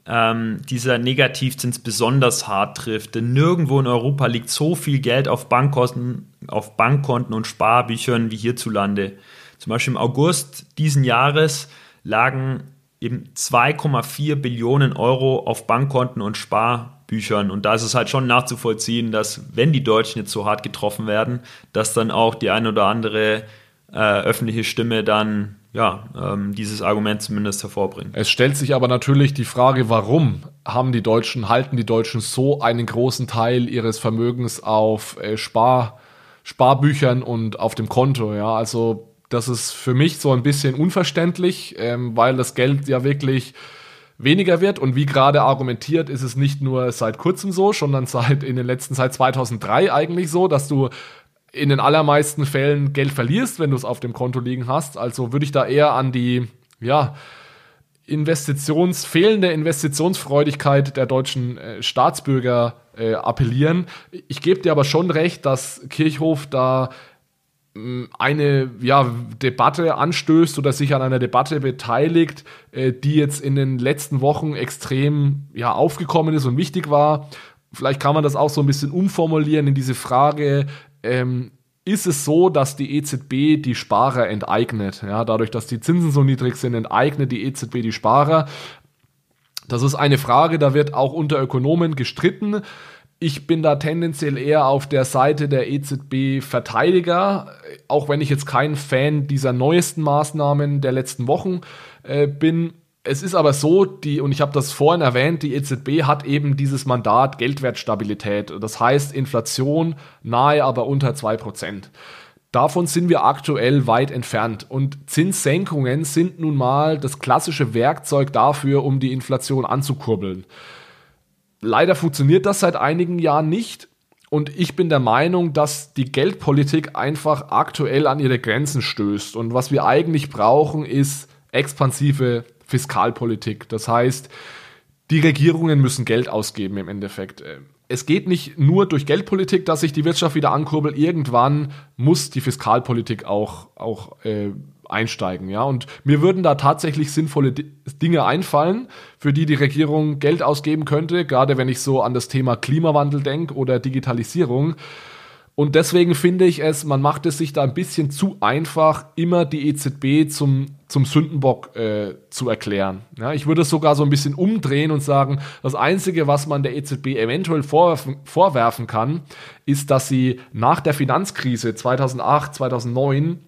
ähm, dieser Negativzins besonders hart trifft. Denn nirgendwo in Europa liegt so viel Geld auf Bankkonten, auf Bankkonten und Sparbüchern wie hierzulande. Zum Beispiel im August diesen Jahres lagen eben 2,4 Billionen Euro auf Bankkonten und Sparbüchern. Und da ist es halt schon nachzuvollziehen, dass wenn die Deutschen jetzt so hart getroffen werden, dass dann auch die eine oder andere äh, öffentliche Stimme dann ja, ähm, dieses Argument zumindest hervorbringt. Es stellt sich aber natürlich die Frage, warum haben die Deutschen, halten die Deutschen so einen großen Teil ihres Vermögens auf äh, Spar, Sparbüchern und auf dem Konto, ja, also das ist für mich so ein bisschen unverständlich, ähm, weil das Geld ja wirklich weniger wird. Und wie gerade argumentiert, ist es nicht nur seit kurzem so, sondern seit in den letzten seit 2003 eigentlich so, dass du in den allermeisten Fällen Geld verlierst, wenn du es auf dem Konto liegen hast. Also würde ich da eher an die ja Investitions fehlende Investitionsfreudigkeit der deutschen äh, Staatsbürger äh, appellieren. Ich gebe dir aber schon recht, dass Kirchhof da eine ja, Debatte anstößt oder sich an einer Debatte beteiligt, äh, die jetzt in den letzten Wochen extrem ja, aufgekommen ist und wichtig war. Vielleicht kann man das auch so ein bisschen umformulieren in diese Frage, ähm, ist es so, dass die EZB die Sparer enteignet? Ja, dadurch, dass die Zinsen so niedrig sind, enteignet die EZB die Sparer. Das ist eine Frage, da wird auch unter Ökonomen gestritten. Ich bin da tendenziell eher auf der Seite der EZB-Verteidiger, auch wenn ich jetzt kein Fan dieser neuesten Maßnahmen der letzten Wochen äh, bin. Es ist aber so, die, und ich habe das vorhin erwähnt, die EZB hat eben dieses Mandat Geldwertstabilität. Das heißt Inflation nahe, aber unter 2%. Davon sind wir aktuell weit entfernt. Und Zinssenkungen sind nun mal das klassische Werkzeug dafür, um die Inflation anzukurbeln. Leider funktioniert das seit einigen Jahren nicht. Und ich bin der Meinung, dass die Geldpolitik einfach aktuell an ihre Grenzen stößt. Und was wir eigentlich brauchen, ist expansive Fiskalpolitik. Das heißt, die Regierungen müssen Geld ausgeben im Endeffekt. Es geht nicht nur durch Geldpolitik, dass sich die Wirtschaft wieder ankurbelt. Irgendwann muss die Fiskalpolitik auch, auch äh, einsteigen. Ja? Und mir würden da tatsächlich sinnvolle Dinge einfallen, für die die Regierung Geld ausgeben könnte, gerade wenn ich so an das Thema Klimawandel denke oder Digitalisierung. Und deswegen finde ich es, man macht es sich da ein bisschen zu einfach, immer die EZB zum, zum Sündenbock äh, zu erklären. Ja, ich würde es sogar so ein bisschen umdrehen und sagen, das Einzige, was man der EZB eventuell vorwerfen, vorwerfen kann, ist, dass sie nach der Finanzkrise 2008, 2009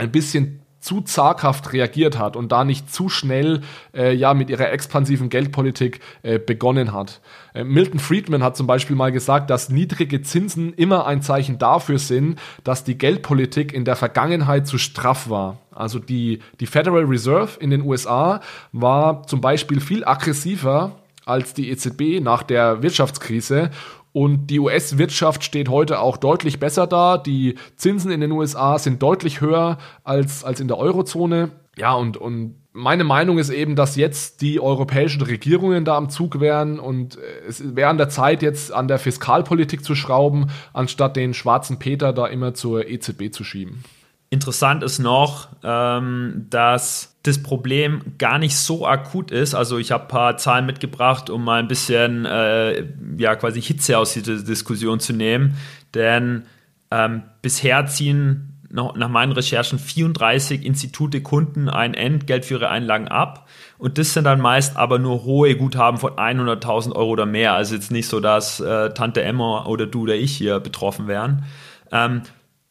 ein bisschen zu zaghaft reagiert hat und da nicht zu schnell äh, ja mit ihrer expansiven Geldpolitik äh, begonnen hat. Äh, Milton Friedman hat zum Beispiel mal gesagt, dass niedrige Zinsen immer ein Zeichen dafür sind, dass die Geldpolitik in der Vergangenheit zu straff war. Also die, die Federal Reserve in den USA war zum Beispiel viel aggressiver als die EZB nach der Wirtschaftskrise und die US-Wirtschaft steht heute auch deutlich besser da. Die Zinsen in den USA sind deutlich höher als, als in der Eurozone. Ja, und, und meine Meinung ist eben, dass jetzt die europäischen Regierungen da am Zug wären und es wäre an der Zeit, jetzt an der Fiskalpolitik zu schrauben, anstatt den schwarzen Peter da immer zur EZB zu schieben. Interessant ist noch, ähm, dass das Problem gar nicht so akut ist. Also ich habe ein paar Zahlen mitgebracht, um mal ein bisschen äh, ja quasi Hitze aus dieser Diskussion zu nehmen. Denn ähm, bisher ziehen noch, nach meinen Recherchen 34 Institute Kunden ein Entgelt für ihre Einlagen ab. Und das sind dann meist aber nur hohe Guthaben von 100.000 Euro oder mehr. Also jetzt nicht so, dass äh, Tante Emma oder du oder ich hier betroffen wären. Ähm,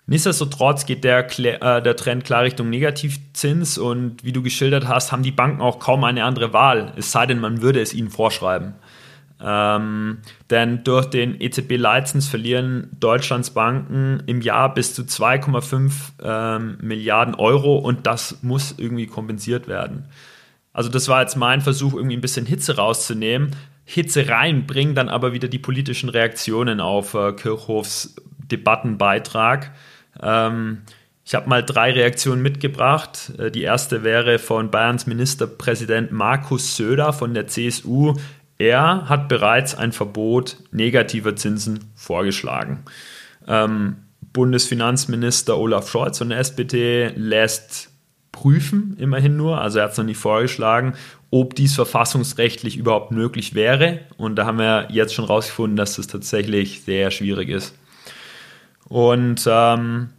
Nichtsdestotrotz geht der, äh, der Trend klar Richtung Negativzins und wie du geschildert hast, haben die Banken auch kaum eine andere Wahl, es sei denn, man würde es ihnen vorschreiben. Ähm, denn durch den EZB-Leitzins verlieren Deutschlands Banken im Jahr bis zu 2,5 ähm, Milliarden Euro und das muss irgendwie kompensiert werden. Also das war jetzt mein Versuch, irgendwie ein bisschen Hitze rauszunehmen. Hitze rein bringen dann aber wieder die politischen Reaktionen auf äh, Kirchhofs Debattenbeitrag. Ähm, ich habe mal drei Reaktionen mitgebracht. Äh, die erste wäre von Bayerns Ministerpräsident Markus Söder von der CSU. Er hat bereits ein Verbot negativer Zinsen vorgeschlagen. Ähm, Bundesfinanzminister Olaf Scholz von der SPD lässt prüfen, immerhin nur, also er hat es noch nicht vorgeschlagen, ob dies verfassungsrechtlich überhaupt möglich wäre. Und da haben wir jetzt schon rausgefunden, dass das tatsächlich sehr schwierig ist. Und ähm,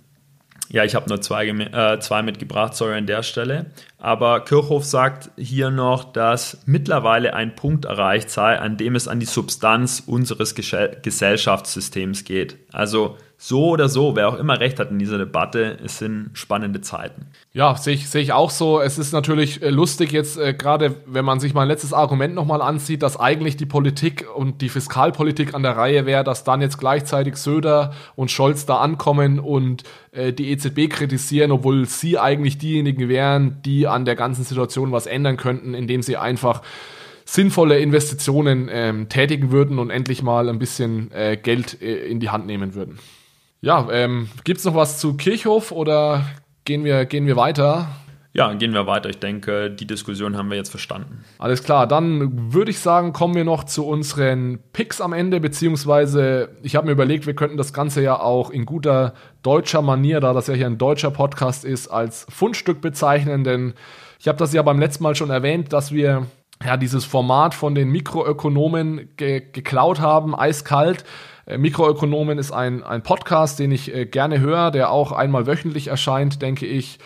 ja, ich habe nur zwei, äh, zwei mitgebracht, sorry an der Stelle. Aber Kirchhoff sagt hier noch, dass mittlerweile ein Punkt erreicht sei, an dem es an die Substanz unseres Gesellschaftssystems geht. Also so oder so, wer auch immer recht hat in dieser Debatte, es sind spannende Zeiten. Ja, sehe ich, seh ich auch so. Es ist natürlich äh, lustig jetzt, äh, gerade wenn man sich mein letztes Argument nochmal ansieht, dass eigentlich die Politik und die Fiskalpolitik an der Reihe wäre, dass dann jetzt gleichzeitig Söder und Scholz da ankommen und äh, die EZB kritisieren, obwohl sie eigentlich diejenigen wären, die an der ganzen Situation was ändern könnten, indem sie einfach sinnvolle Investitionen ähm, tätigen würden und endlich mal ein bisschen äh, Geld äh, in die Hand nehmen würden. Ja, ähm, gibt es noch was zu Kirchhof oder gehen wir, gehen wir weiter? Ja, gehen wir weiter. Ich denke, die Diskussion haben wir jetzt verstanden. Alles klar, dann würde ich sagen, kommen wir noch zu unseren Picks am Ende, beziehungsweise ich habe mir überlegt, wir könnten das Ganze ja auch in guter deutscher Manier, da das ja hier ein deutscher Podcast ist, als Fundstück bezeichnen, denn ich habe das ja beim letzten Mal schon erwähnt, dass wir ja dieses Format von den Mikroökonomen ge geklaut haben, eiskalt. Äh, Mikroökonomen ist ein, ein Podcast, den ich äh, gerne höre, der auch einmal wöchentlich erscheint, denke ich.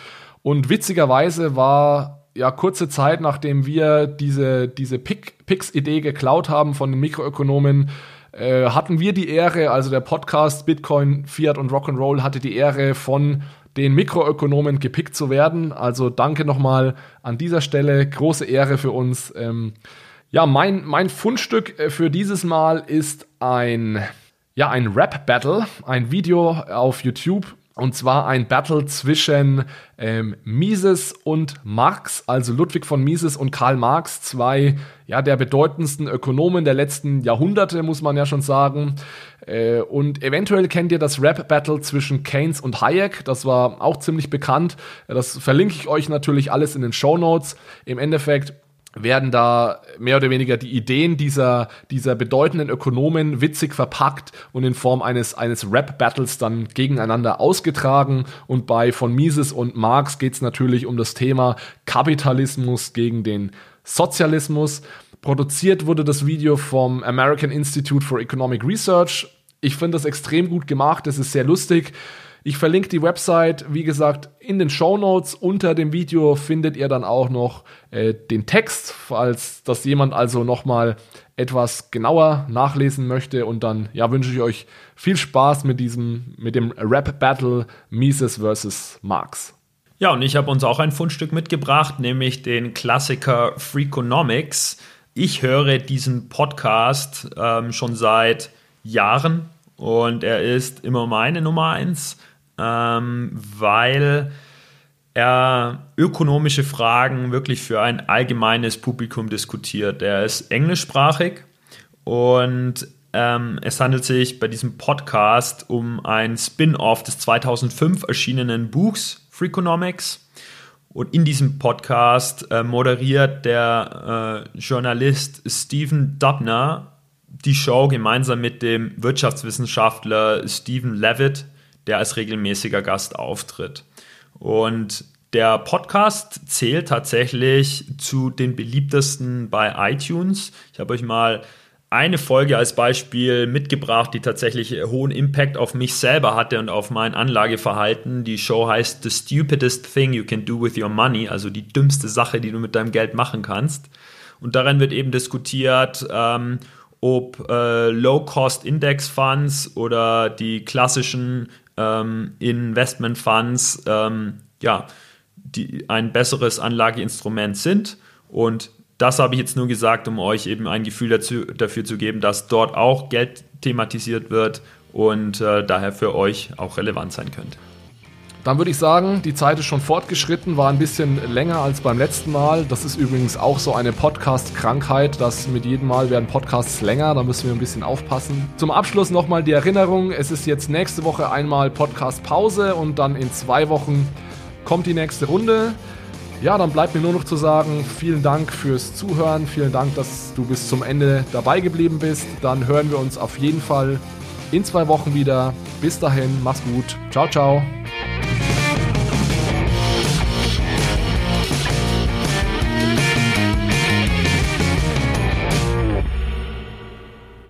Und witzigerweise war ja kurze Zeit, nachdem wir diese, diese Pix-Idee geklaut haben von den Mikroökonomen, äh, hatten wir die Ehre, also der Podcast Bitcoin, Fiat und Rock'n'Roll hatte die Ehre von den Mikroökonomen gepickt zu werden. Also danke nochmal an dieser Stelle, große Ehre für uns. Ähm, ja, mein, mein Fundstück für dieses Mal ist ein ja, ein Rap-Battle, ein Video auf YouTube. Und zwar ein Battle zwischen ähm, Mises und Marx, also Ludwig von Mises und Karl Marx, zwei ja, der bedeutendsten Ökonomen der letzten Jahrhunderte, muss man ja schon sagen. Äh, und eventuell kennt ihr das Rap-Battle zwischen Keynes und Hayek, das war auch ziemlich bekannt. Das verlinke ich euch natürlich alles in den Show Notes. Im Endeffekt werden da mehr oder weniger die Ideen dieser, dieser bedeutenden Ökonomen witzig verpackt und in Form eines, eines Rap-Battles dann gegeneinander ausgetragen. Und bei von Mises und Marx geht es natürlich um das Thema Kapitalismus gegen den Sozialismus. Produziert wurde das Video vom American Institute for Economic Research. Ich finde das extrem gut gemacht, es ist sehr lustig. Ich verlinke die Website, wie gesagt, in den Show Notes. Unter dem Video findet ihr dann auch noch äh, den Text, falls das jemand also nochmal etwas genauer nachlesen möchte. Und dann ja, wünsche ich euch viel Spaß mit diesem, mit dem Rap Battle Mises vs. Marx. Ja, und ich habe uns auch ein Fundstück mitgebracht, nämlich den Klassiker Freakonomics. Ich höre diesen Podcast ähm, schon seit Jahren und er ist immer meine Nummer eins, ähm, weil er ökonomische Fragen wirklich für ein allgemeines Publikum diskutiert. Er ist englischsprachig und ähm, es handelt sich bei diesem Podcast um ein Spin-off des 2005 erschienenen Buchs Freakonomics. Und in diesem Podcast äh, moderiert der äh, Journalist Stephen Dubner die Show gemeinsam mit dem Wirtschaftswissenschaftler Stephen Levitt, der als regelmäßiger Gast auftritt. Und der Podcast zählt tatsächlich zu den beliebtesten bei iTunes. Ich habe euch mal eine Folge als Beispiel mitgebracht, die tatsächlich hohen Impact auf mich selber hatte und auf mein Anlageverhalten. Die Show heißt The Stupidest Thing You Can Do With Your Money, also die dümmste Sache, die du mit deinem Geld machen kannst. Und darin wird eben diskutiert, ähm, ob äh, Low-Cost-Index-Funds oder die klassischen ähm, Investment-Funds ähm, ja, die, ein besseres Anlageinstrument sind. Und das habe ich jetzt nur gesagt, um euch eben ein Gefühl dazu, dafür zu geben, dass dort auch Geld thematisiert wird und äh, daher für euch auch relevant sein könnte. Dann würde ich sagen, die Zeit ist schon fortgeschritten, war ein bisschen länger als beim letzten Mal. Das ist übrigens auch so eine Podcast-Krankheit, dass mit jedem Mal werden Podcasts länger, da müssen wir ein bisschen aufpassen. Zum Abschluss nochmal die Erinnerung, es ist jetzt nächste Woche einmal Podcast-Pause und dann in zwei Wochen kommt die nächste Runde. Ja, dann bleibt mir nur noch zu sagen, vielen Dank fürs Zuhören, vielen Dank, dass du bis zum Ende dabei geblieben bist. Dann hören wir uns auf jeden Fall in zwei Wochen wieder. Bis dahin, mach's gut. Ciao, ciao.